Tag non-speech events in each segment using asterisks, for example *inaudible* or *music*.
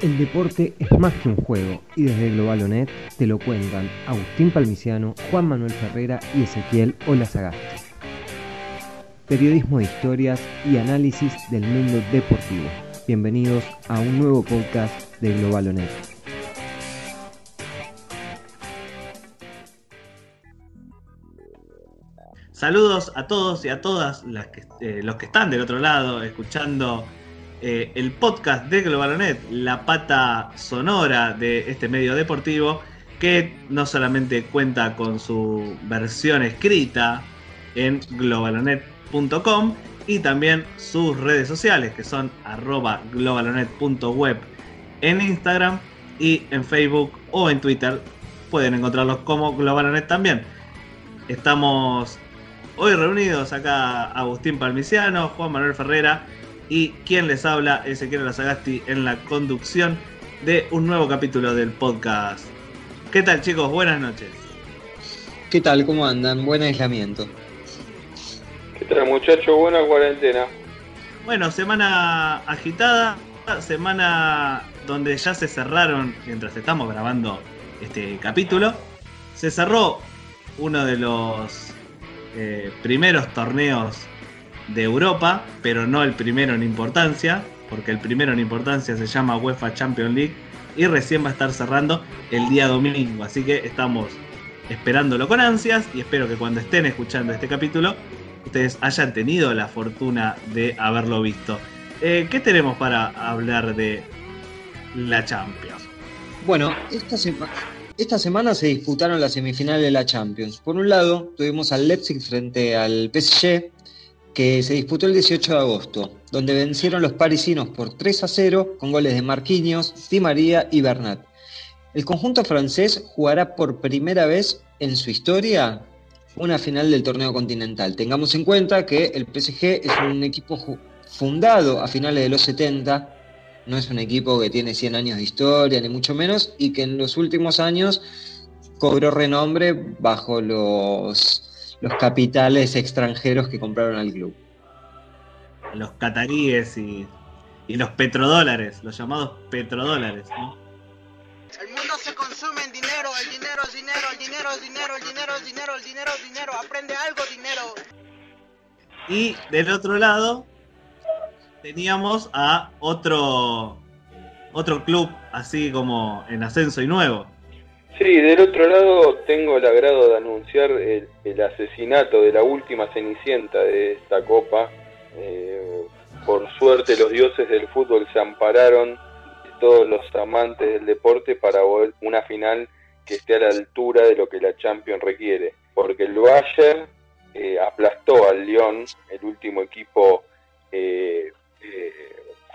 El deporte es más que un juego y desde Globalonet te lo cuentan Agustín Palmiciano, Juan Manuel Ferrera y Ezequiel Olazagasti. Periodismo de historias y análisis del mundo deportivo. Bienvenidos a un nuevo podcast de Globalonet. Saludos a todos y a todas eh, los que están del otro lado escuchando eh, el podcast de Globalonet, la pata sonora de este medio deportivo, que no solamente cuenta con su versión escrita en globalonet.com y también sus redes sociales, que son arroba globalonet.web en Instagram y en Facebook o en Twitter. Pueden encontrarlos como Globalonet también. Estamos hoy reunidos acá Agustín Palmiciano, Juan Manuel Ferrera y quien les habla, Ezequiel Lazagasti, en la conducción de un nuevo capítulo del podcast. ¿Qué tal chicos? Buenas noches. ¿Qué tal? ¿Cómo andan? Buen aislamiento. ¿Qué tal muchachos? Buena cuarentena. Bueno, semana agitada, semana donde ya se cerraron, mientras estamos grabando este capítulo, se cerró uno de los eh, primeros torneos de Europa, pero no el primero en importancia, porque el primero en importancia se llama UEFA Champions League y recién va a estar cerrando el día domingo. Así que estamos esperándolo con ansias y espero que cuando estén escuchando este capítulo ustedes hayan tenido la fortuna de haberlo visto. Eh, ¿Qué tenemos para hablar de la Champions? Bueno, esta, esta semana se disputaron las semifinales de la Champions. Por un lado, tuvimos al Leipzig frente al PSG, que se disputó el 18 de agosto, donde vencieron los parisinos por 3 a 0 con goles de Marquinhos, Di María y Bernat. El conjunto francés jugará por primera vez en su historia una final del torneo continental. Tengamos en cuenta que el PSG es un equipo fundado a finales de los 70, no es un equipo que tiene 100 años de historia, ni mucho menos, y que en los últimos años cobró renombre bajo los los capitales extranjeros que compraron al club. Los cataríes y, los petrodólares, los llamados petrodólares. El mundo se consume en dinero, el dinero es dinero, el dinero es dinero, el dinero es dinero, el dinero es dinero, aprende algo, dinero. Y del otro lado teníamos a otro otro club así como en ascenso y nuevo, Sí, del otro lado tengo el agrado de anunciar el, asesinato de la última cenicienta de esta copa. Eh, por suerte los dioses del fútbol se ampararon todos los amantes del deporte para una final que esté a la altura de lo que la Champions requiere. Porque el Bayern eh, aplastó al Lyon, el último equipo eh,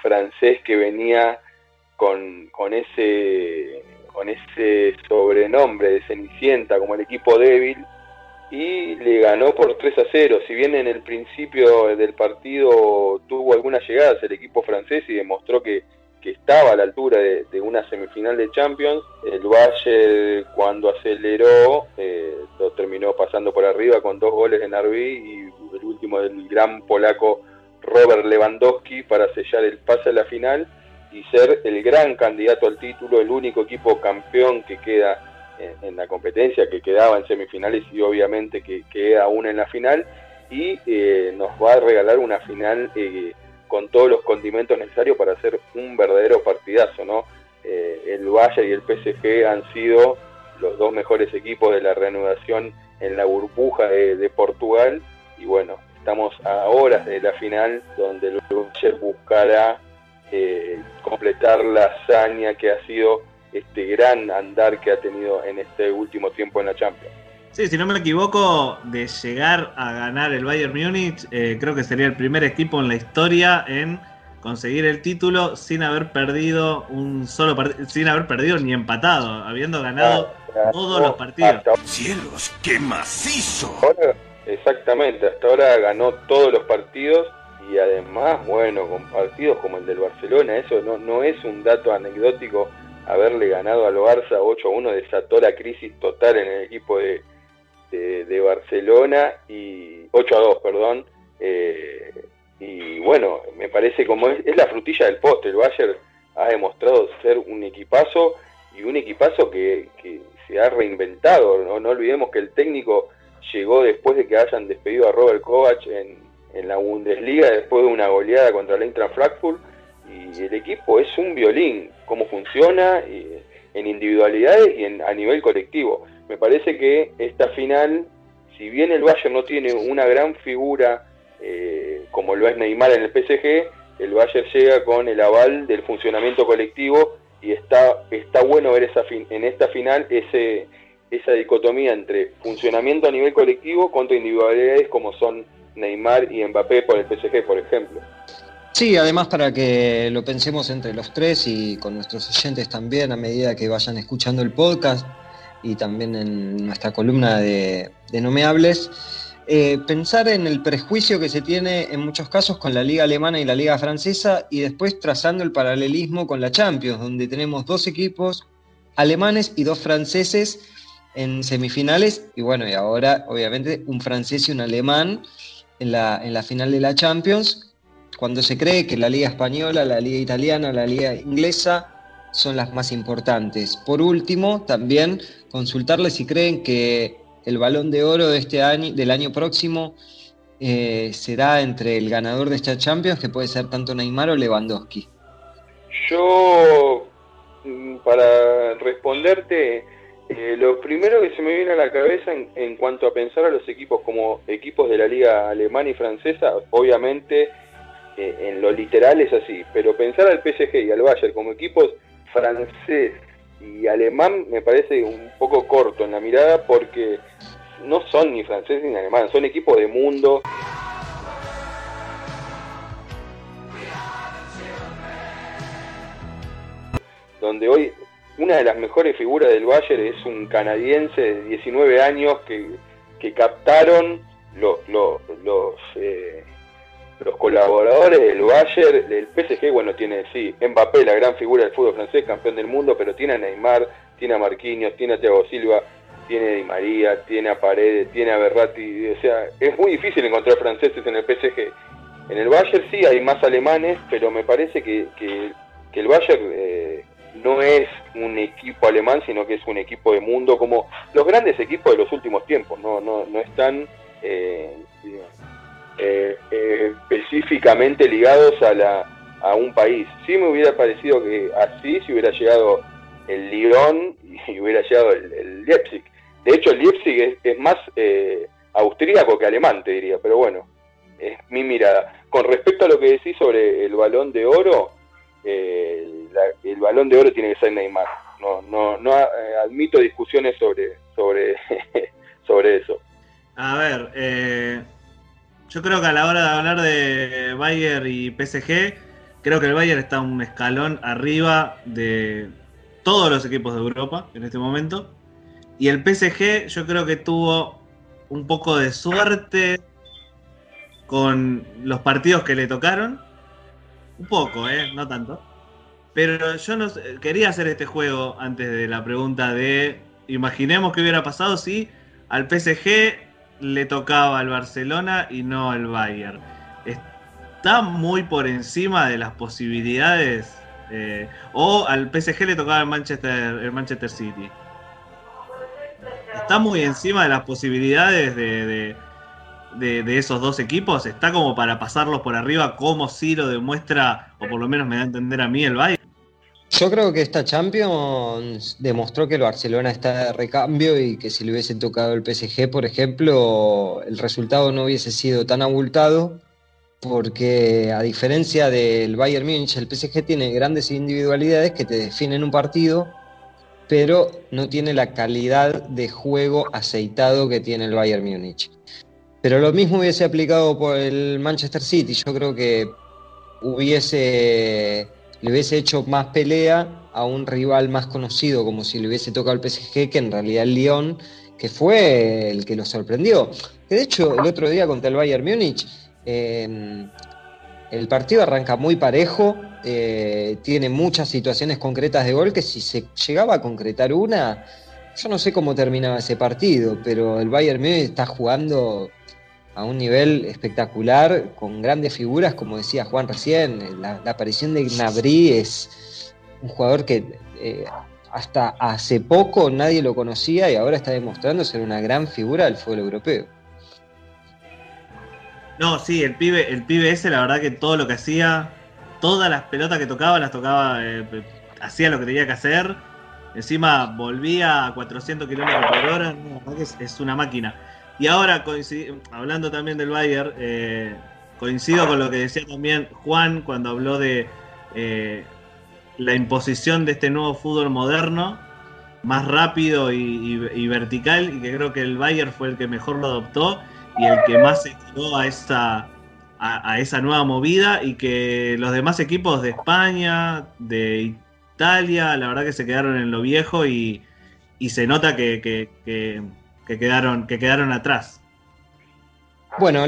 francés que venía con, con ese con ese sobrenombre de Cenicienta como el equipo débil y le ganó por 3 a 0. Si bien en el principio del partido tuvo algunas llegadas el equipo francés y demostró que, estaba a la altura de, una semifinal de Champions, el Valle cuando aceleró eh, lo terminó pasando por arriba con dos goles de Narvi y el último del gran polaco Robert Lewandowski para sellar el pase a la final y ser el gran candidato al título, el único equipo campeón que queda en, la competencia, que quedaba en semifinales y obviamente que queda aún en la final, y eh, nos va a regalar una final eh, con todos los condimentos necesarios para hacer un verdadero partidazo, ¿no? Eh, el Valle y el PSG han sido los dos mejores equipos de la reanudación en la burbuja de, Portugal, y bueno, estamos a horas de la final donde el Valle buscará eh, completar la hazaña que ha sido este gran andar que ha tenido en este último tiempo en la Champions. Sí, si no me equivoco, de llegar a ganar el Bayern Múnich, eh, creo que sería el primer equipo en la historia en conseguir el título sin haber perdido un solo partido, sin haber perdido ni empatado, habiendo ganado todos los partidos. ¡Cielos, qué macizo! exactamente, hasta ahora ganó todos los partidos y además, bueno, con partidos como el del Barcelona, eso no, no es un dato anecdótico haberle ganado al Barça 8-1, desató la crisis total en el equipo de, de, Barcelona, y 8-2, perdón, eh, y bueno, me parece como es, la frutilla del poste, el Bayern ha, demostrado ser un equipazo y un equipazo que, se ha reinventado. ¿no? no olvidemos que el técnico llegó después de que hayan despedido a Robert Kovac en, en la Bundesliga después de una goleada contra el Eintracht Frankfurt y el equipo es un violín, cómo funciona en individualidades y en, a nivel colectivo. Me parece que esta final, si bien el Bayern no tiene una gran figura eh, como lo es Neymar en el PSG, el Bayern llega con el aval del funcionamiento colectivo y está, está bueno ver esa en esta final ese, esa dicotomía entre funcionamiento a nivel colectivo contra individualidades como son Neymar y Mbappé por el PSG, por ejemplo. Sí, además para que lo pensemos entre los tres y con nuestros oyentes también a medida que vayan escuchando el podcast y también en nuestra columna de, de Nomeables, eh, pensar en el prejuicio que se tiene en muchos casos con la liga alemana y la liga francesa y después trazando el paralelismo con la Champions, donde tenemos dos equipos alemanes y dos franceses en semifinales y bueno, y ahora obviamente un francés y un alemán en la, en la final de la Champions, cuando se cree que la liga española, la liga italiana, la liga inglesa son las más importantes. Por último, también consultarles si creen que el balón de oro de este año, del año próximo eh, será entre el ganador de esta Champions, que puede ser tanto Neymar o Lewandowski. Yo, mm, para responderte, eh, lo primero que se me viene a la cabeza en, cuanto a pensar a los equipos como equipos de la liga alemana y francesa, obviamente eh, en lo literal es así, pero pensar al PSG y al Bayern como equipos francés y alemán me parece un poco corto en la mirada porque no son ni francés ni alemán, son equipos de mundo. Donde hoy una de las mejores figuras del Bayern es un canadiense de 19 años que, captaron los, eh, los, colaboradores del Bayern, el PSG, bueno, tiene, sí, Mbappé, la gran figura del fútbol francés, campeón del mundo, pero tiene a Neymar, tiene a Marquinhos, tiene a Thiago Silva, tiene a Di María, tiene a Paredes, tiene a Berratti, o sea, es muy difícil encontrar franceses en el PSG. En el Bayern sí hay más alemanes, pero me parece que, el Bayern... Eh, no es un equipo alemán, sino que es un equipo de mundo, como los grandes equipos de los últimos tiempos, no, no, no están eh, eh, eh, específicamente ligados a, la, a un país. Sí me hubiera parecido que así si hubiera llegado el Lyon y *laughs* hubiera llegado el, Leipzig. De hecho, el Leipzig es, más austríaco que alemán, te diría, pero bueno, es mi mirada. Con respecto a lo que decís sobre el balón de oro, el balón de oro tiene que ser Neymar. No, no, no eh, admito discusiones sobre, sobre, *laughs* sobre eso. A ver, eh, yo creo que a la hora de hablar de Bayern y PSG, creo que el Bayern está un escalón arriba de todos los equipos de Europa en este momento. Y el PSG yo creo que tuvo un poco de suerte con los partidos que le tocaron. Un poco, ¿eh? No tanto. Pero yo no quería hacer este juego antes de la pregunta de imaginemos qué hubiera pasado si al PSG le tocaba al Barcelona y no al Bayern. Está muy por encima de las posibilidades. Eh, o al PSG le tocaba el Manchester, el Manchester City. Está muy encima de las posibilidades de, de, esos dos equipos. Está como para pasarlos por arriba, como si lo demuestra, o por lo menos me da a entender a mí el Bayern. Yo creo que esta Champions demostró que el Barcelona está de recambio y que si le hubiese tocado el PSG, por ejemplo, el resultado no hubiese sido tan abultado, porque a diferencia del Bayern Múnich, el PSG tiene grandes individualidades que te definen un partido, pero no tiene la calidad de juego aceitado que tiene el Bayern Múnich. Pero lo mismo hubiese aplicado por el Manchester City. Yo creo que hubiese le hubiese hecho más pelea a un rival más conocido, como si le hubiese tocado al PSG, que en realidad el Lyon, que fue el que lo sorprendió. Que de hecho, el otro día contra el Bayern Múnich, em, el partido arranca muy parejo, eh, tiene muchas situaciones concretas de gol, que si se llegaba a concretar una, yo no sé cómo terminaba ese partido, pero el Bayern Múnich está jugando a un nivel espectacular, con grandes figuras, como decía Juan recién, la, aparición de Gnabry es, un jugador que eh, hasta hace poco nadie lo conocía y ahora está demostrando ser una gran figura del fútbol europeo. No, sí, el pibe, el pibe ese, la verdad que todo lo que hacía, todas las pelotas que tocaba, las tocaba, eh, hacía lo que tenía que hacer. Encima volvía a 400 kilómetros por hora, es, una máquina. Y ahora, hablando también del Bayern, eh, coincido con lo que decía también Juan cuando habló de eh, la imposición de este nuevo fútbol moderno, más rápido y, vertical, y que creo que el Bayern fue el que mejor lo adoptó y el que más se tiró a esa, a, esa nueva movida, y que los demás equipos de España, de Italia, la verdad que se quedaron en lo viejo y, se nota que, quedaron, que quedaron atrás. Bueno,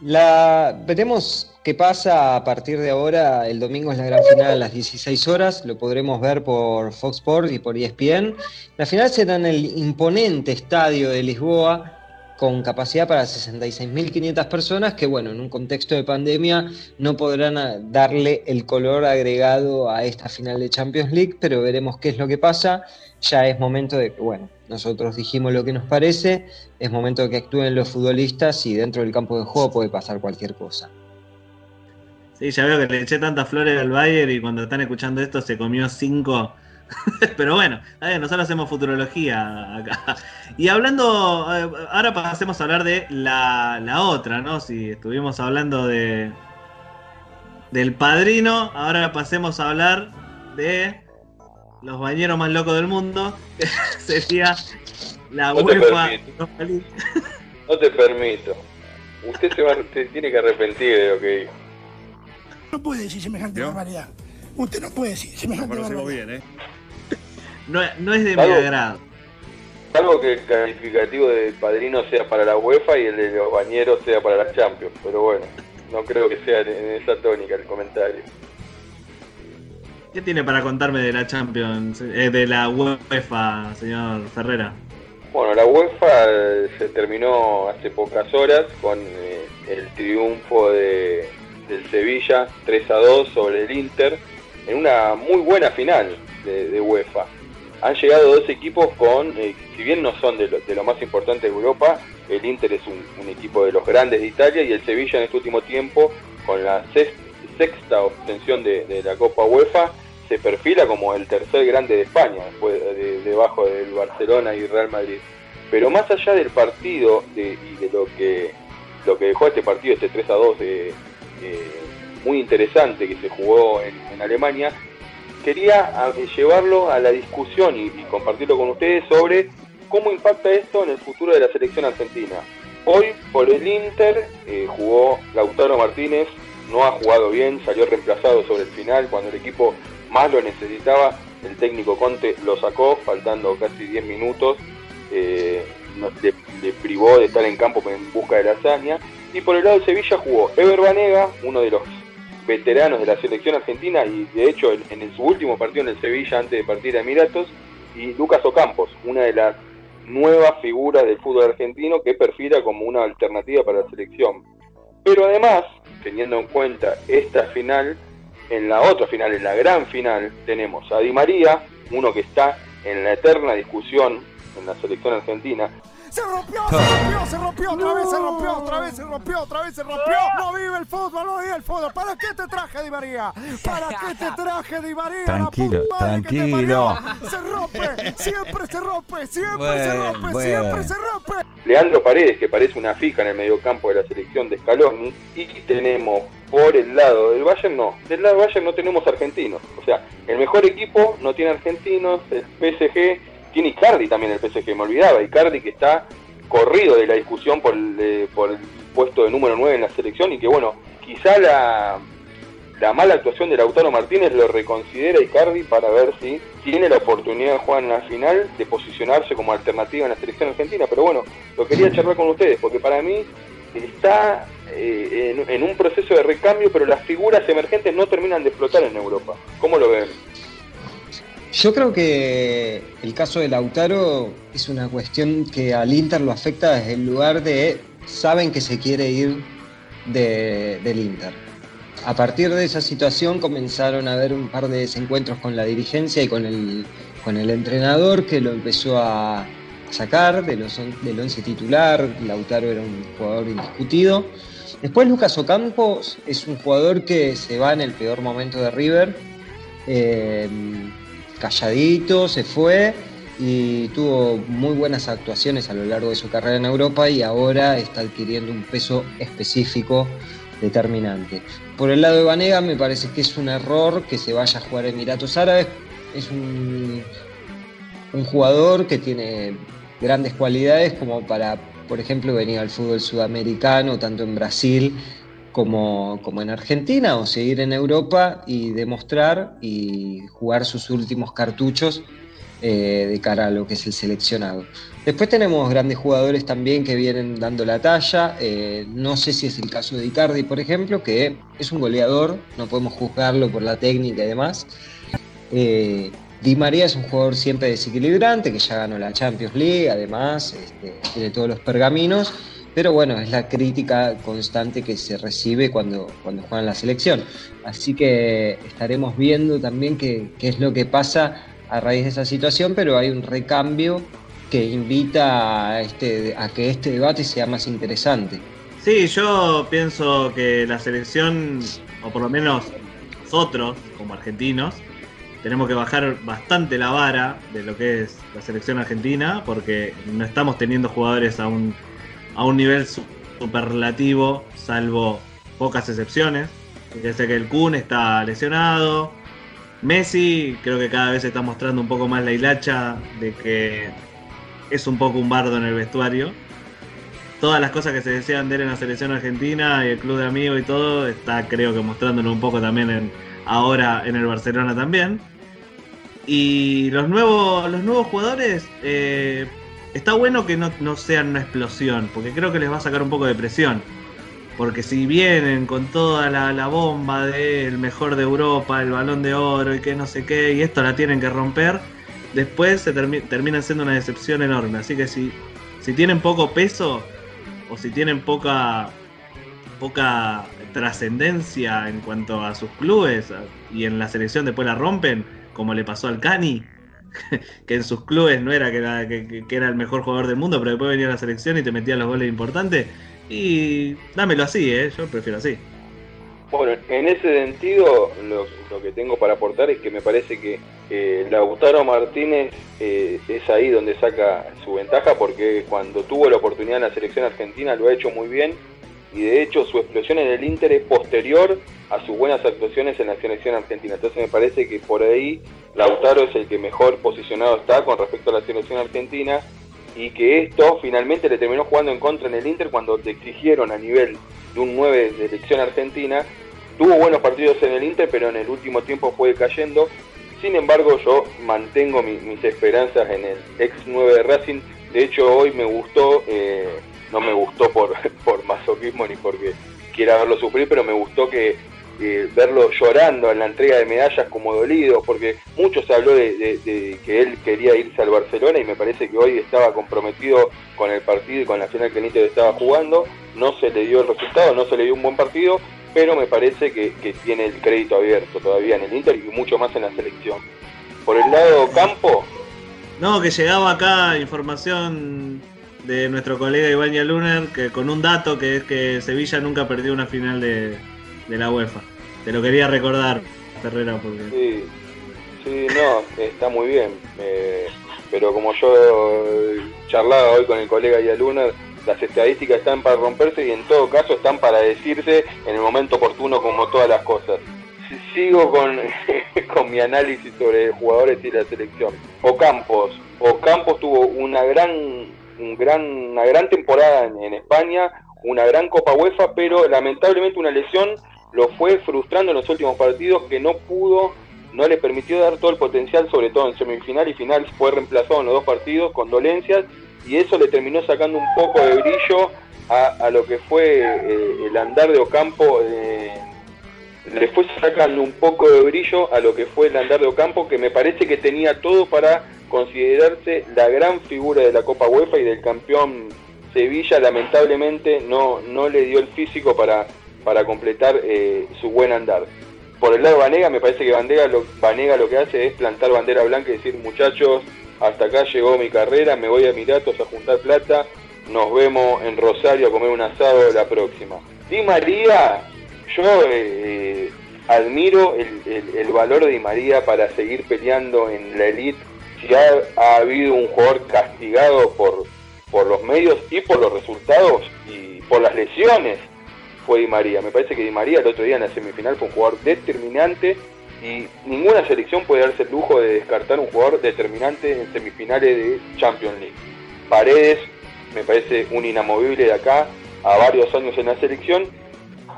la, veremos qué pasa a partir de ahora. El domingo es la gran final a las 16 horas. Lo podremos ver por Fox Sports y por ESPN. La final será en el imponente estadio de Lisboa con capacidad para 66.500 personas que, bueno, en un contexto de pandemia no podrán darle el color agregado a esta final de Champions League, pero veremos qué es lo que pasa. Ya es momento de que, bueno, nosotros dijimos lo que nos parece, es momento que actúen los futbolistas y dentro del campo de juego puede pasar cualquier cosa. Sí, ya veo que le eché tantas flores al Bayern y cuando están escuchando esto se comió cinco. *laughs* Pero bueno, nosotros hacemos futurología acá. *laughs* Y hablando, eh, ahora pasemos a hablar de la, la otra, ¿no? Si estuvimos hablando de del padrino, ahora pasemos a hablar de los bañeros más locos del mundo, *laughs* sería la no UEFA. no te permito. Usted se, tiene que arrepentir de lo que dijo. No puede decir semejante barbaridad. Usted no puede decir semejante barbaridad. Bien, ¿eh? no, no, es de mi agrado. Salvo que el calificativo de padrino sea para la UEFA y el de los bañeros sea para la Champions. Pero bueno, no creo que sea en esa tónica el comentario. ¿Qué tiene para contarme de la Champions, eh, de la UEFA, señor Ferrera? Bueno, la UEFA se terminó hace pocas horas con eh, el triunfo de, del Sevilla 3 a 2 sobre el Inter en una muy buena final de, UEFA. Han llegado dos equipos con, eh, si bien no son de lo, más importante de Europa, el Inter es un, equipo de los grandes de Italia y el Sevilla en este último tiempo, con la sexta, obtención de la Copa UEFA, se perfila como el tercer grande de España, después debajo del Barcelona y Real Madrid. Pero más allá del partido y de lo que lo que dejó este partido, este 3 a 2 muy interesante que se jugó en, Alemania, quería llevarlo a la discusión y, compartirlo con ustedes sobre cómo impacta esto en el futuro de la selección argentina. Hoy por el Inter eh, jugó Lautaro Martínez, no ha jugado bien, salió reemplazado sobre el final cuando el equipo más lo necesitaba, el técnico Conte lo sacó, faltando casi 10 minutos, eh, le, privó de estar en campo en busca de la hazaña. Y por el lado de Sevilla jugó Ever Banega, uno de los veteranos de la selección argentina y de hecho en, su último partido en el Sevilla antes de partir a Emiratos, y Lucas Ocampos, una de las nuevas figuras del fútbol argentino que perfila como una alternativa para la selección. Pero además, teniendo en cuenta esta final, en la otra final, en la gran final, tenemos a Di María, uno que está en la eterna discusión en la selección argentina, se rompió, se rompió, se rompió, otra vez se rompió, otra vez se rompió, otra vez se rompió. No vive el fútbol, no vive el fútbol. ¿Para qué te traje, Di María? ¿Para qué te *laughs* traje, Di María? Tranquilo, tranquilo. Se rompe, siempre se rompe, siempre se rompe, siempre se rompe. Leandro Paredes, que parece una fija en el mediocampo de la selección de Scaloni. Y tenemos por el lado del Bayern, no. Del lado del Bayern no tenemos argentinos. O sea, el mejor equipo no tiene argentinos, el PSG tiene Icardi también el PSG, me olvidaba, Icardi que está corrido de la discusión por el, eh, por el puesto de número 9 en la selección y que bueno, quizá la, la mala actuación de Lautaro Martínez lo reconsidera Icardi para ver si tiene la oportunidad de jugar en la final de posicionarse como alternativa en la selección argentina. Pero bueno, lo quería charlar con ustedes porque para mí está eh, en, en, un proceso de recambio, pero las figuras emergentes no terminan de explotar en Europa. ¿Cómo lo ven? Yo creo que el caso de Lautaro es una cuestión que al Inter lo afecta desde el lugar de saben que se quiere ir del Inter. A partir de esa situación comenzaron a haber un par de desencuentros con la dirigencia y con el, con el entrenador que lo empezó a sacar de los, del once titular. Lautaro era un jugador indiscutido. Después Lucas Ocampos es un jugador que se va en el peor momento de River. Eh, calladito, se fue y tuvo muy buenas actuaciones a lo largo de su carrera en Europa y ahora está adquiriendo un peso específico determinante. Por el lado de Vanega me parece que es un error que se vaya a jugar Emiratos Árabes. Es un, un jugador que tiene grandes cualidades como para, por ejemplo, venir al fútbol sudamericano, tanto en Brasil como, como en Argentina, o seguir en Europa y demostrar y jugar sus últimos cartuchos eh, de cara a lo que es el seleccionado. Después tenemos grandes jugadores también que vienen dando la talla. Eh, no sé si es el caso de Icardi, por ejemplo, que es un goleador, no podemos juzgarlo por la técnica y demás. Eh, Di María es un jugador siempre desequilibrante, que ya ganó la Champions League, además, este, tiene todos los pergaminos. Pero bueno, es la crítica constante que se recibe cuando, cuando juegan la selección. Así que estaremos viendo también qué, qué es lo que pasa a raíz de esa situación, pero hay un recambio que invita a, este, a que este debate sea más interesante. Sí, yo pienso que la selección, o por lo menos nosotros como argentinos, tenemos que bajar bastante la vara de lo que es la selección argentina, porque no estamos teniendo jugadores a un a un nivel superlativo, salvo pocas excepciones. Desde que el Kun está lesionado. Messi creo que cada vez está mostrando un poco más la hilacha de que es un poco un bardo en el vestuario. Todas las cosas que se decían de él en la selección argentina y el club de amigos y todo, está creo que mostrándolo un poco también ahora en el Barcelona también. Y los nuevos, los nuevos jugadores, eh, está bueno que no, sean una explosión, porque creo que les va a sacar un poco de presión. Porque si vienen con toda la, bomba del mejor de Europa, el balón de oro y que no sé qué, y esto la tienen que romper, después se terminan siendo una decepción enorme. Así que si, si tienen poco peso o si tienen poca, poca trascendencia en cuanto a sus clubes y en la selección después la rompen, como le pasó al Cani, *laughs* que en sus clubes no era que, era que, era el mejor jugador del mundo, pero después venía a la selección y te metía los goles importantes. Y dámelo así, ¿eh? yo prefiero así. Bueno, en ese sentido, lo, que tengo para aportar es que me parece que eh, Lautaro Martínez eh, es ahí donde saca su ventaja, porque cuando tuvo la oportunidad en la selección argentina lo ha hecho muy bien y de hecho su explosión en el Inter es posterior a sus buenas actuaciones en la selección argentina. Entonces me parece que por ahí Lautaro es el que mejor posicionado está con respecto a la selección argentina y que esto finalmente le terminó jugando en contra en el Inter cuando te exigieron a nivel de un 9 de selección argentina. Tuvo buenos partidos en el Inter, pero en el último tiempo fue cayendo. Sin embargo, yo mantengo mis esperanzas en el ex 9 de Racing. De hecho, hoy me gustó eh, no me gustó por, *laughs* por masoquismo ni porque quiera verlo sufrir, pero me gustó que verlo llorando en la entrega de medallas como dolido, porque mucho se habló de, que él quería irse al Barcelona y me parece que hoy estaba comprometido con el partido y con la final que el Inter estaba jugando, no se le dio el resultado, no se le dio un buen partido, pero me parece que, que tiene el crédito abierto todavía en el Inter y mucho más en la selección. Por el lado campo... No, que llegaba acá información de nuestro colega Iván Luner, que con un dato que es que Sevilla nunca perdió una final de, la UEFA. Te lo quería recordar, Ferrera, porque... Sí, sí, no, está muy bien. Eh, pero como yo charlaba hoy con el colega Luner, las estadísticas están para romperse y en todo caso están para decirse en el momento oportuno como todas las cosas. Sigo con, *laughs* con mi análisis sobre jugadores y la selección. Ocampos. Ocampos tuvo una gran un gran, una gran temporada en, España, una gran Copa UEFA, pero lamentablemente una lesión lo fue frustrando en los últimos partidos que no pudo, no le permitió dar todo el potencial, sobre todo en semifinal y final, fue reemplazado en los dos partidos con dolencias y eso le terminó sacando un poco de brillo a, lo que fue eh, el andar de Ocampo. Eh, le fue sacando un poco de brillo a lo que fue el andar de Ocampo, que me parece que tenía todo para considerarse la gran figura de la Copa UEFA y del campeón Sevilla lamentablemente no, no le dio el físico para, para completar eh, su buen andar. Por el lado de Vanega, me parece que Vanega lo, lo que hace es plantar bandera blanca y decir, muchachos, hasta acá llegó mi carrera, me voy a Emiratos a juntar plata, nos vemos en Rosario a comer un asado la próxima. Di María, yo eh, admiro el, valor de Di María para seguir peleando en la elite. Si ha, ha habido un jugador castigado por, por los medios y por los resultados y por las lesiones, fue Di María. Me parece que Di María el otro día en la semifinal fue un jugador determinante y ninguna selección puede darse el lujo de descartar un jugador determinante en semifinales de Champions League. Paredes me parece un inamovible de acá a varios años en la selección.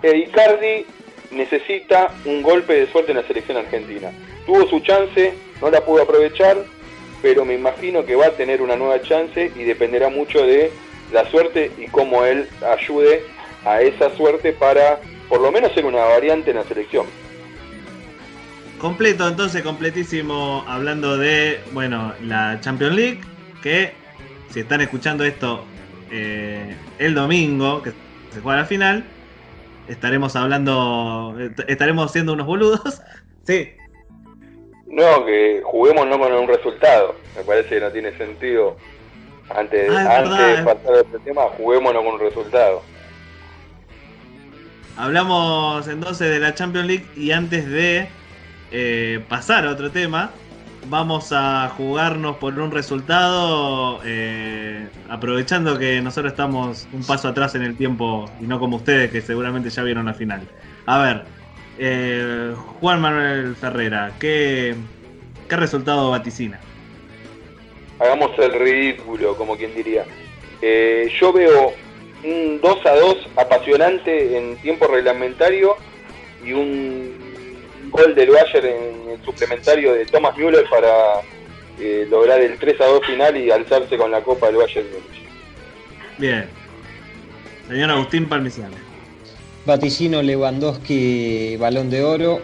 E Icardi necesita un golpe de suerte en la selección argentina. Tuvo su chance, no la pudo aprovechar, pero me imagino que va a tener una nueva chance y dependerá mucho de la suerte y cómo él ayude a esa suerte para por lo menos ser una variante en la selección. Completo, entonces, completísimo, hablando de, bueno, la Champions League, que si están escuchando esto eh, el domingo, que se juega la final, estaremos hablando, estaremos siendo unos boludos. *laughs* Sí. No, que juguemos no con un resultado. Me parece que no tiene sentido. Antes, ah, antes de pasar a este tema, juguémonos con un resultado. Hablamos entonces de la Champions League y antes de eh, pasar a otro tema, vamos a jugarnos por un resultado, eh, aprovechando que nosotros estamos un paso atrás en el tiempo y no como ustedes que seguramente ya vieron la final. A ver, eh, Juan Manuel Ferrera, ¿qué, ¿qué resultado vaticina? Hagamos el ridículo, como quien diría. yo veo un 2 a 2 apasionante en tiempo reglamentario y un gol del Bayern en el suplementario de Thomas Müller para eh, lograr el 3 a 2 final y alzarse con la Copa del Bayern Bien. Señor Agustín Palmiciano. Vaticino Lewandowski, balón de oro,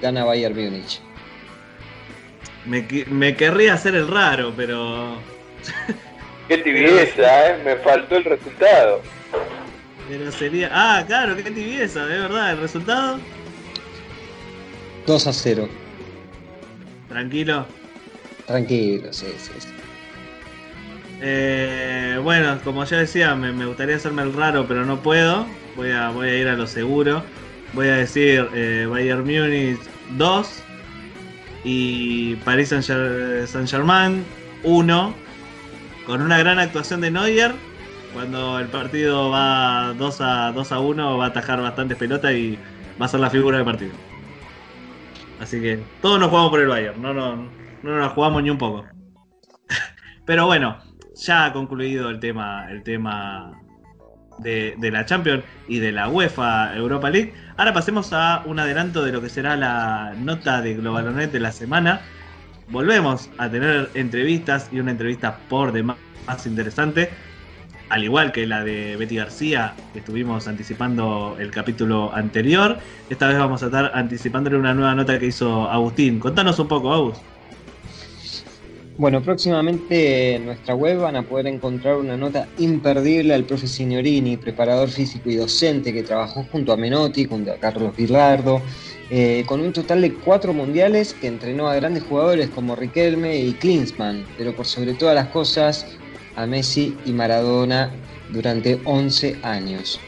gana Bayern Múnich. Me, me querría hacer el raro, pero *laughs* Qué tibieza, ¿eh? Me faltó el resultado. Pero sería. Ah, claro, qué tibieza, de verdad. ¿El resultado? 2 a 0. ¿Tranquilo? Tranquilo, sí, sí. sí. Eh, bueno, como ya decía, me, gustaría hacerme el raro, pero no puedo. Voy a, voy a ir a lo seguro. Voy a decir eh, Bayern Munich 2 y Paris Saint-Germain 1 con una gran actuación de Neuer. Cuando el partido va 2 a, 2 a 1, va a atajar bastantes pelotas y va a ser la figura del partido. Así que todos nos jugamos por el Bayern, no, no, no nos jugamos ni un poco. *laughs* Pero bueno, ya ha concluido el tema, el tema de, de, la Champions y de la UEFA Europa League. Ahora pasemos a un adelanto de lo que será la nota de Globalonet de la semana volvemos a tener entrevistas y una entrevista por demás más interesante. Al igual que la de Betty García, que estuvimos anticipando el capítulo anterior, esta vez vamos a estar anticipándole una nueva nota que hizo Agustín. Contanos un poco, Agus. Bueno, próximamente en nuestra web van a poder encontrar una nota imperdible al profe Signorini, preparador físico y docente que trabajó junto a Menotti, junto a Carlos Villardo, eh, con un total de cuatro mundiales que entrenó a grandes jugadores como Riquelme y Klinsmann, pero por sobre todas las cosas a Messi y Maradona durante 11 años.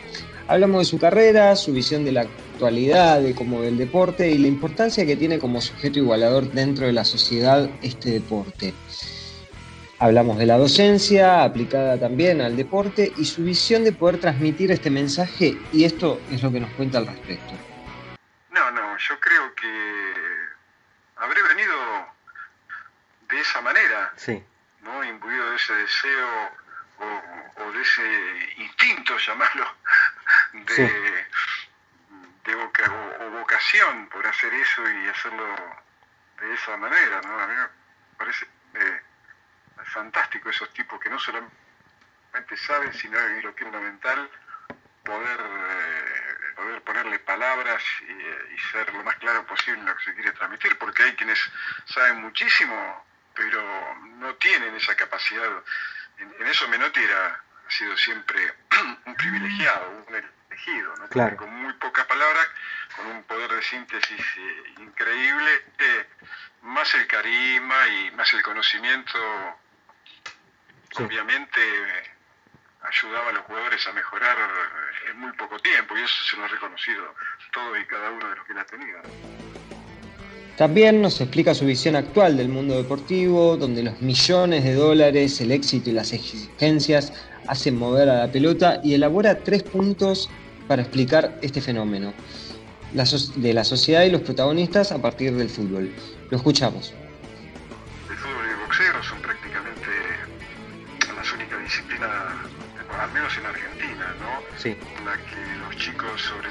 Hablamos de su carrera, su visión de la actualidad, de cómo ve el deporte y la importancia que tiene como sujeto igualador dentro de la sociedad este deporte. Hablamos de la docencia aplicada también al deporte y su visión de poder transmitir este mensaje y esto es lo que nos cuenta al respecto. No, no, yo creo que habré venido de esa manera, sí. ¿no? imbuido de ese deseo o, de ese instinto, llamarlo, de, o, por hacer eso y hacerlo de esa manera. ¿no? A mí me parece eh, fantástico esos tipos que no solamente saben, sino que lo que es fundamental, poder... Eh, poder ponerle palabras y, ser lo más claro posible en lo que se quiere transmitir, porque hay quienes saben muchísimo, pero no tienen esa capacidad. En, eso Menotti era, ha sido siempre *clears throat* un privilegiado, un tejido, ¿no? Claro. con muy pocas palabras, con un poder de síntesis eh, increíble, eh, más el carisma y más el conocimiento, obviamente ayudaba a los jugadores a mejorar eh, en muy poco tiempo y eso se lo ha reconocido todo y cada uno de los que la ha tenido. También nos explica su visión actual del mundo deportivo, donde los millones de dólares, el éxito y las exigencias hacen mover a la pelota y elabora tres puntos para explicar este fenómeno la so- de la sociedad y los protagonistas a partir del fútbol. Lo escuchamos. El fútbol y el boxeo son prácticamente las únicas disciplinas, al menos en Argentina, ¿no? Sí. En la que los chicos, sobre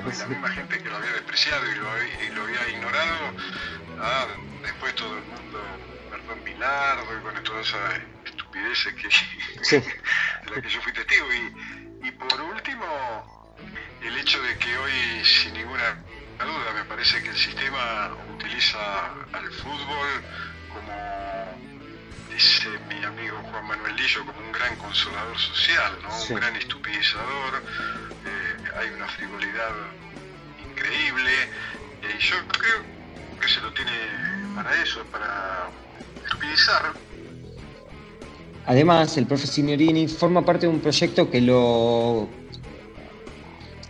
Claro, la misma gente que lo había despreciado y lo, había- y lo había ignorado, ah, después todo el mundo, perdón, Bilardo y con todas esas estupideces que, *laughs* de las que yo fui testigo. Y, y por último, el hecho de que hoy, sin ninguna duda, me parece que el sistema utiliza al fútbol como, dice mi amigo Juan Manuel Lillo, como un gran consolador social, ¿no? Sí. un gran estupidizador. Eh, hay una frivolidad increíble. eh, y yo creo que se lo tiene para eso, para estupidizar Además, el profe Signorini forma parte de un proyecto que lo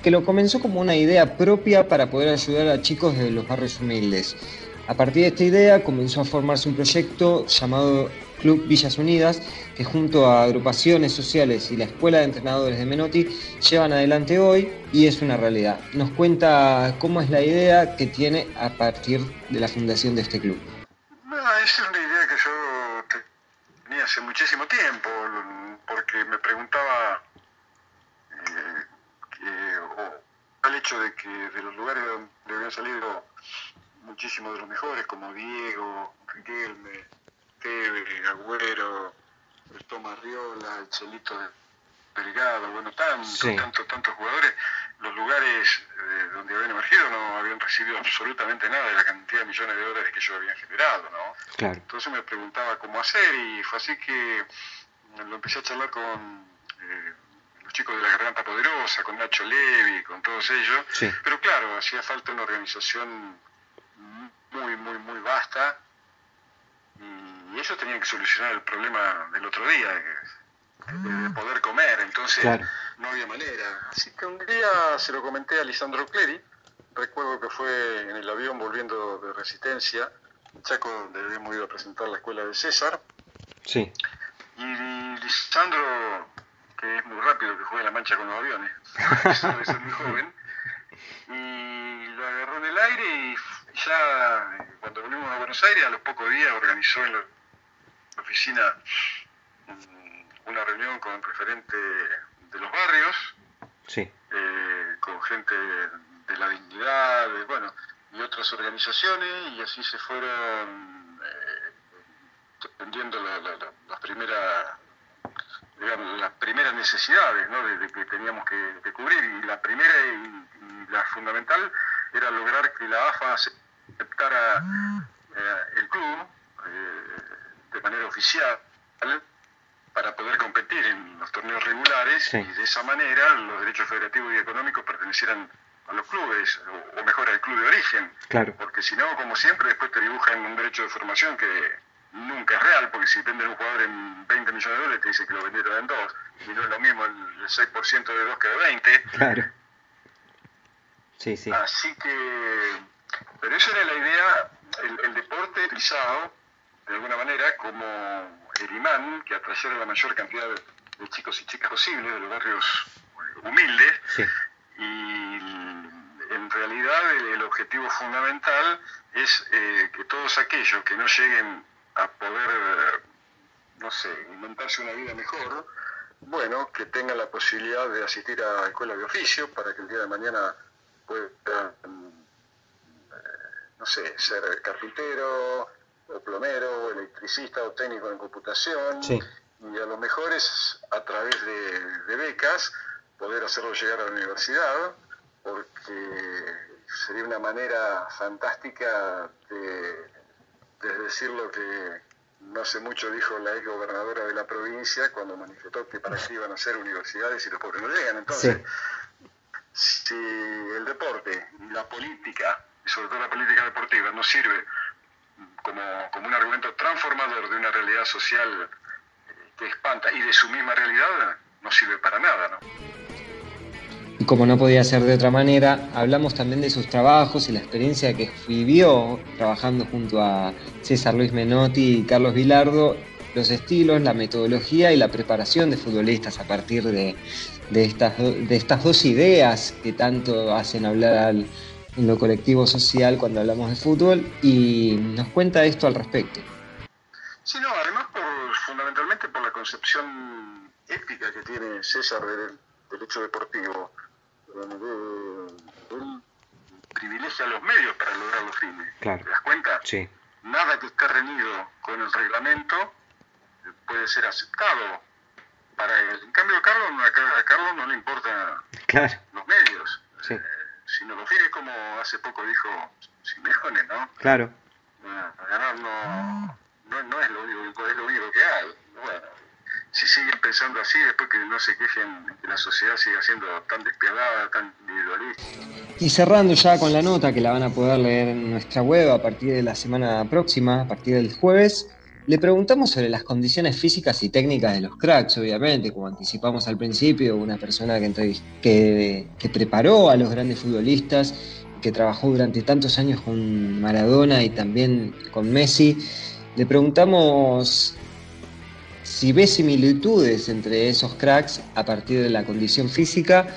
que lo comenzó como una idea propia para poder ayudar a chicos de los barrios humildes. A partir de esta idea comenzó a formarse un proyecto llamado Club Villas Unidas, que junto a agrupaciones sociales y la Escuela de Entrenadores de Menotti llevan adelante hoy y es una realidad. Nos cuenta cómo es la idea que tiene a partir de la fundación de este club. Es una idea que yo te- tenía hace muchísimo tiempo, porque me preguntaba eh, el hecho de que de los lugares donde habían salido muchísimos de los mejores, como Diego, Riquelme, Teve, Agüero, el Tomás Riola, el Chelito Delgado, bueno, tantos, Sí. tantos, tantos jugadores, los lugares eh, donde habían emergido no habían recibido absolutamente nada de la cantidad de millones de dólares que ellos habían generado, ¿no? Claro. Entonces me preguntaba cómo hacer y fue así que lo empecé a charlar con eh, los chicos de la Garganta Poderosa, con Nacho Levi, con todos ellos. Sí. Pero claro, hacía falta una organización muy, muy, muy vasta y ellos tenían que solucionar el problema del otro día, de, de poder comer, entonces Claro. no había manera. Así que un día se lo comenté a Lisandro Cleri, recuerdo que fue en el avión volviendo de Resistencia, en Chaco, donde habíamos ido a presentar la escuela de César, Sí. y Lisandro, que es muy rápido, que juega la mancha con los aviones, *laughs* ser muy joven, y lo agarró en el aire y ya eh, cuando volvimos a Buenos Aires, a los pocos días organizó en la oficina mm, una reunión con referente de los barrios, Sí. eh, con gente de la dignidad, de, bueno, y otras organizaciones, y así se fueron eh, atendiendo la, la- la- las primeras digamos, las primeras necesidades ¿no? de, de que teníamos que, que cubrir y la primera y, y la fundamental era lograr que la AFA aceptara eh, el club eh, manera oficial para poder competir en los torneos regulares Sí. y de esa manera los derechos federativos y económicos pertenecieran a los clubes, o, o mejor al club de origen, Claro. porque si no, como siempre, después te dibujan un derecho de formación que nunca es real, porque si venden un jugador en 20 millones de dólares, te dice que lo vendieron en dos, y no es lo mismo el, el 6% de dos que de 20. Claro. Sí, sí. Así que, pero esa era la idea el, el deporte utilizado de alguna manera como el imán que atrayera la mayor cantidad de, de chicos y chicas posibles de los barrios humildes. Sí. Y en realidad el, el objetivo fundamental es eh, que todos aquellos que no lleguen a poder, eh, no sé, inventarse una vida mejor, bueno, que tengan la posibilidad de asistir a escuelas de oficio para que el día de mañana puedan, eh, no sé, ser carpintero, o plomero, o electricista, o técnico en computación. Sí. Y a lo mejor es a través de, de becas poder hacerlo llegar a la universidad, porque sería una manera fantástica de, de decir lo que no hace mucho dijo la ex gobernadora de la provincia cuando manifestó que para qué iban a ser universidades y los pobres no llegan. Entonces, si el deporte y la política, y sobre todo la política deportiva, no sirve como, un argumento transformador de una realidad social eh, que espanta y de su misma realidad, no sirve para nada, ¿no? Y como no podía ser de otra manera, hablamos también de sus trabajos y la experiencia que vivió trabajando junto a César Luis Menotti y Carlos Vilardo, los estilos, la metodología y la preparación de futbolistas a partir de, de estas, de estas dos ideas que tanto hacen hablar al- en lo colectivo social cuando hablamos de fútbol y nos cuenta esto al respecto. Sí, no, además por, fundamentalmente por la concepción ética que tiene César del, del hecho deportivo. donde él privilegia los medios para lograr los fines. Claro. ¿Te das cuenta? Sí. Nada que esté reñido con el reglamento eh, puede ser aceptado para él. En cambio, a Carlos, no- a Car- a Carlos no le importan Claro. los medios, Sí. Sino los fines, como hace poco dijo Simeone, ¿no? Claro. Ah, ganar no, no, no es lo único, es lo único que hay. Bueno, si siguen pensando así, después que no se quejen que la sociedad siga siendo tan despiadada, tan individualista. Y cerrando ya con la nota que la van a poder leer en nuestra web a partir de la semana próxima, a partir del jueves, le preguntamos sobre las condiciones físicas y técnicas de los cracks, obviamente, como anticipamos al principio, una persona que, que, que preparó a los grandes futbolistas, que trabajó durante tantos años con Maradona y también con Messi. Le preguntamos si ve similitudes entre esos cracks a partir de la condición física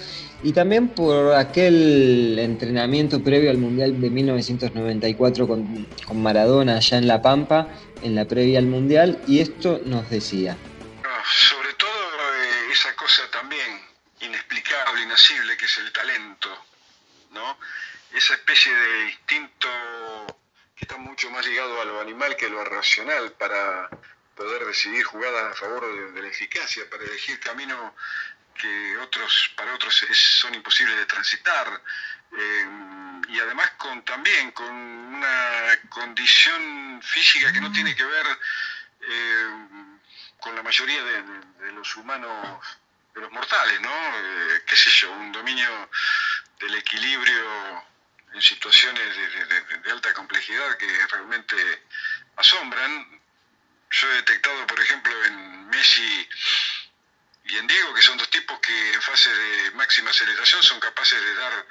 y también por aquel entrenamiento previo al Mundial de 1994 con, con Maradona allá en La Pampa, en la previa al Mundial, y esto nos decía. Sobre todo eh, esa cosa también inexplicable, inasible, que es el talento, ¿no? Esa especie de instinto que está mucho más ligado a lo animal que a lo racional para poder decidir jugadas a favor de, la eficacia, para elegir camino que otros para otros son imposibles de transitar eh, y además con también con una condición física que no tiene que ver eh, con la mayoría de, los humanos de los mortales no Eh, qué sé yo un dominio del equilibrio en situaciones de alta complejidad que realmente asombran. Yo he detectado por ejemplo en Messi y en Diego, que son dos tipos que en fase de máxima aceleración son capaces de dar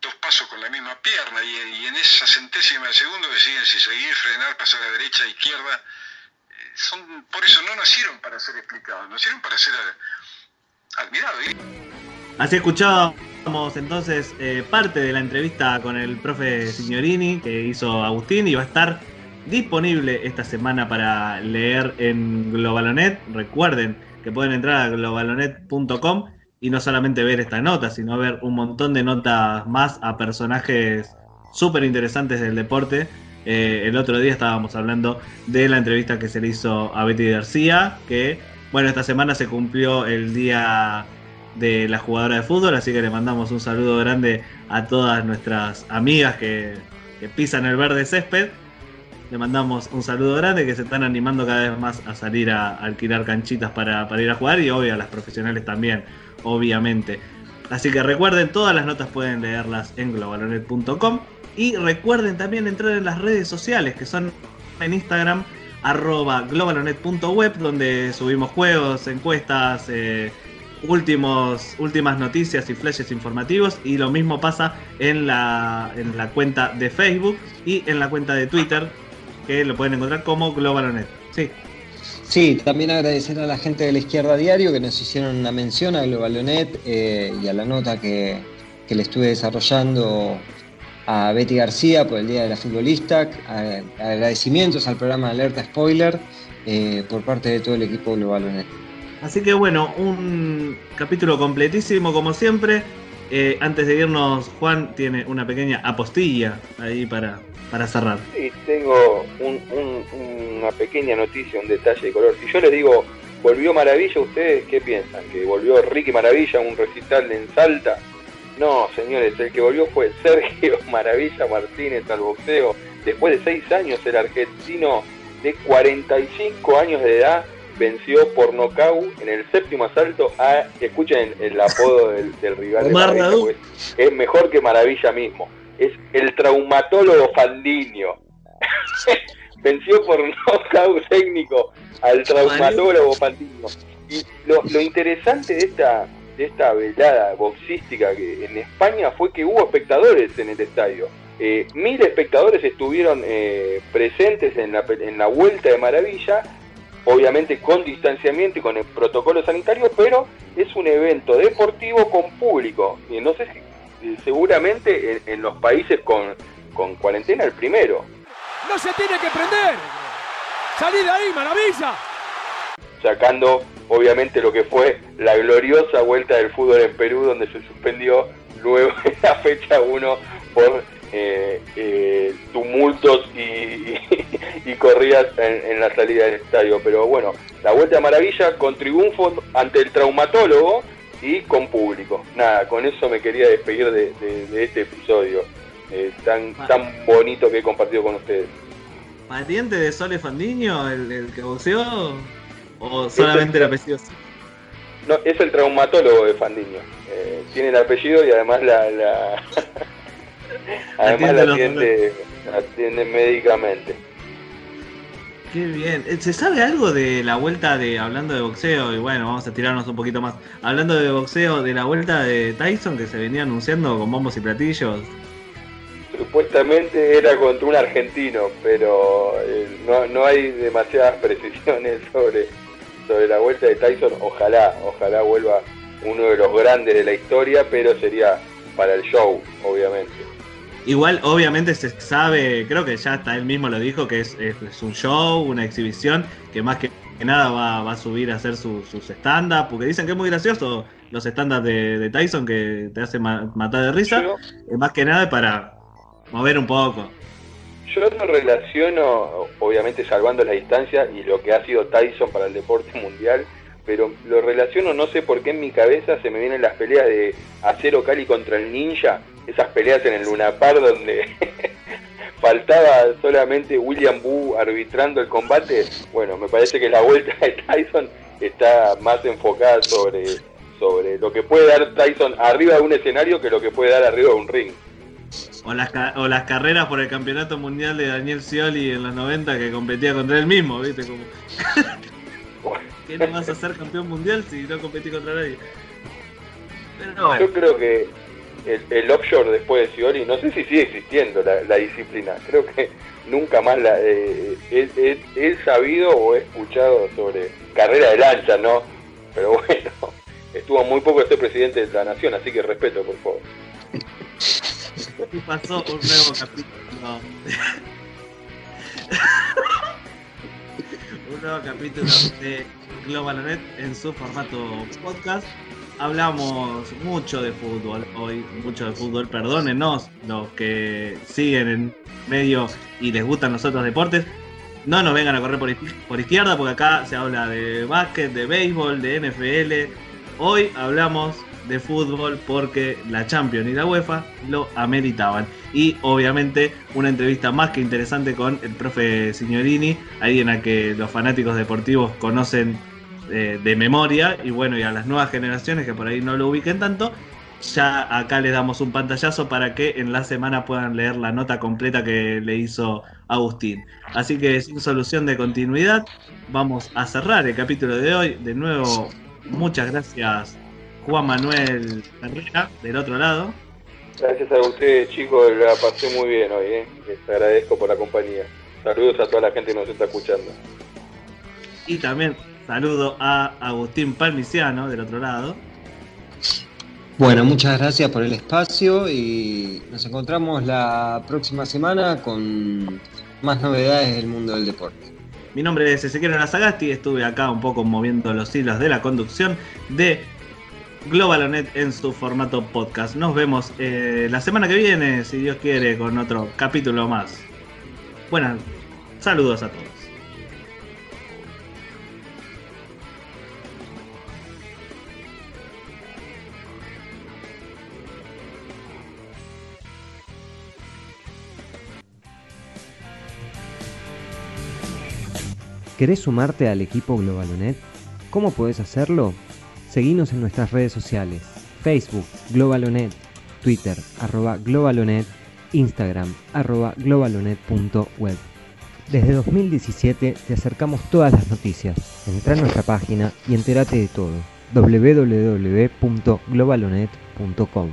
dos pasos con la misma pierna y, en esa centésima de segundo deciden si seguir, frenar, pasar a derecha, a izquierda. Eh, Son, por eso no nacieron para ser explicados, nacieron para ser admirados. Así escuchábamos entonces eh, parte de la entrevista con el profe Signorini que hizo Agustín y va a estar disponible esta semana para leer en Globalonet. Recuerden que pueden entrar a globalonet.com y no solamente ver esta nota, sino ver un montón de notas más a personajes súper interesantes del deporte. Eh, el otro día estábamos hablando de la entrevista que se le hizo a Betty García, que bueno, esta semana se cumplió el día de la jugadora de fútbol, así que le mandamos un saludo grande a todas nuestras amigas que, que pisan el verde césped. Le mandamos un saludo grande que se están animando cada vez más a salir a, alquilar canchitas para, para ir a jugar y obvio a las profesionales también, obviamente. Así que recuerden, todas las notas pueden leerlas en globalonet.com y recuerden también entrar en las redes sociales que son en Instagram globalonet.web donde subimos juegos, encuestas, eh, últimos, últimas noticias y flashes informativos. Y lo mismo pasa en la, en la cuenta de Facebook y en la cuenta de Twitter, que lo pueden encontrar como Globalonet. Sí. Sí, también agradecer a la gente de la Izquierda Diario que nos hicieron una mención a Globalonet eh, y a la nota que, que le estuve desarrollando a Betty García por el Día de la Futbolista. Agradecimientos al programa Alerta Spoiler eh, por parte de todo el equipo Globalonet. Así que bueno, un capítulo completísimo como siempre. Eh, antes de irnos, Juan tiene una pequeña apostilla ahí para, para cerrar. Sí, tengo un- un- una pequeña noticia, un detalle de color. Si yo les digo, volvió Maravilla, ¿ustedes qué piensan? ¿Que volvió Ricky Maravilla a un recital en Salta? No, señores, el que volvió fue *laughs* Sergio Maravilla Martínez al boxeo. Después de seis años, el argentino de 45 años de edad venció por nocaut en el séptimo asalto a, escuchen el apodo del, del rival de Maravilla, es mejor que Maravilla mismo. Es el traumatólogo Fandiño. *laughs* venció por nocaut técnico al traumatólogo Fandiño. Y lo, lo interesante de esta, de esta velada boxística que en España fue que hubo espectadores en el estadio. Eh, mil espectadores estuvieron eh, presentes en la, en la vuelta de Maravilla, obviamente con distanciamiento y con el protocolo sanitario, pero es un evento deportivo con público. Y no sé si eh, seguramente en, en los países con, con cuarentena el primero. ¡No se tiene que prender! ¡Salí de ahí, maravilla! sacando obviamente lo que fue la gloriosa vuelta del fútbol en Perú, donde se suspendió luego de *laughs* la fecha 1 por eh, eh, tumultos y, y- *laughs* y corridas en, en la salida del estadio. Pero bueno, la vuelta de maravilla con triunfo ante el traumatólogo y con público. Nada, con eso me quería despedir de, de- de este episodio eh, tan, tan bonito que he compartido con ustedes. ¿Pariente de Sole Fandiño, el, el que boxeó? ¿O solamente el apellido? No, es el traumatólogo de Fandiño. Eh, tiene el apellido y además la, la *laughs* además Atiende la atiende, atiende médicamente. Qué bien. Eh, ¿Se sabe algo de la vuelta de, hablando de boxeo, y bueno, vamos a tirarnos un poquito más, hablando de boxeo, de la vuelta de Tyson que se venía anunciando con bombos y platillos? Supuestamente era contra un argentino, pero eh, no, no hay demasiadas *laughs* precisiones sobre, sobre la vuelta de Tyson. Ojalá, ojalá vuelva uno de los grandes de la historia, pero sería para el show, obviamente. Igual, obviamente se sabe, creo que ya hasta él mismo lo dijo, que es, es- es un show, una exhibición, que más que nada va, va a subir a hacer su- sus stand-up, porque dicen que es muy gracioso los stand-up de, de Tyson que te hace ma- matar de risa, Yo- es más que nada para mover un poco. Yo lo relaciono, obviamente salvando la distancia y lo que ha sido Tyson para el deporte mundial, pero lo relaciono, no sé por qué en mi cabeza se me vienen las peleas de Acero Cali contra el Ninja, esas peleas en el Lunapar donde *laughs* faltaba solamente William Wu arbitrando el combate. Bueno, me parece que la vuelta de Tyson está más enfocada sobre, sobre lo que puede dar Tyson arriba de un escenario que lo que puede dar arriba de un ring. O las, ca- o las carreras por el campeonato mundial de Daniel Scioli en los 90 que competía contra él mismo, ¿viste? Como, *laughs* ¿Qué no vas a ser campeón mundial si no competís contra nadie? Pero bueno, Yo creo que el, offshore después de Scioli, no sé si sigue existiendo la, disciplina, creo que nunca más la, eh, he, he- sabido o he escuchado sobre carrera de lancha, ¿no? Pero bueno, *laughs* estuvo muy poco este presidente de la nación, así que respeto, por favor. y pasó un nuevo capítulo. *laughs* un nuevo capítulo de GlobalNet en su formato podcast. Hablamos mucho de fútbol hoy, mucho de fútbol, perdónenos los que siguen en medio y les gustan los otros deportes. No nos vengan a correr por, por izquierda porque acá se habla de básquet, de béisbol, de NFL. Hoy hablamos de fútbol porque la Champions y la UEFA lo ameritaban. Y obviamente una entrevista más que interesante con el profe Signorini, ahí en la que los fanáticos deportivos conocen eh, de memoria y bueno, y a las nuevas generaciones que por ahí no lo ubiquen tanto, ya acá les damos un pantallazo para que en la semana puedan leer la nota completa que le hizo Agustín. Así que sin solución de continuidad, vamos a cerrar el capítulo de hoy. De nuevo, muchas gracias Juan Manuel Herrera, del otro lado. Gracias a ustedes, chicos, la pasé muy bien hoy, ¿eh? les agradezco por la compañía. Saludos a toda la gente que nos está escuchando. Y también saludo a Agustín Palmiciano, del otro lado. Bueno, muchas gracias por el espacio y nos encontramos la próxima semana con más novedades del mundo del deporte. Mi nombre es Ezequiel Nazagasti, estuve acá un poco moviendo los hilos de la conducción de Globalonet en su formato podcast. Nos vemos eh, la semana que viene, si Dios quiere, con otro capítulo más. Buenas, saludos a todos. ¿Querés sumarte al equipo Globalonet? ¿Cómo puedes hacerlo? Seguinos en nuestras redes sociales, Facebook, Globalonet, Twitter, arroba Globalonet, Instagram, arroba globalonet.web. Desde 2017 te acercamos todas las noticias. Entra en nuestra página y entérate de todo. www.globalonet.com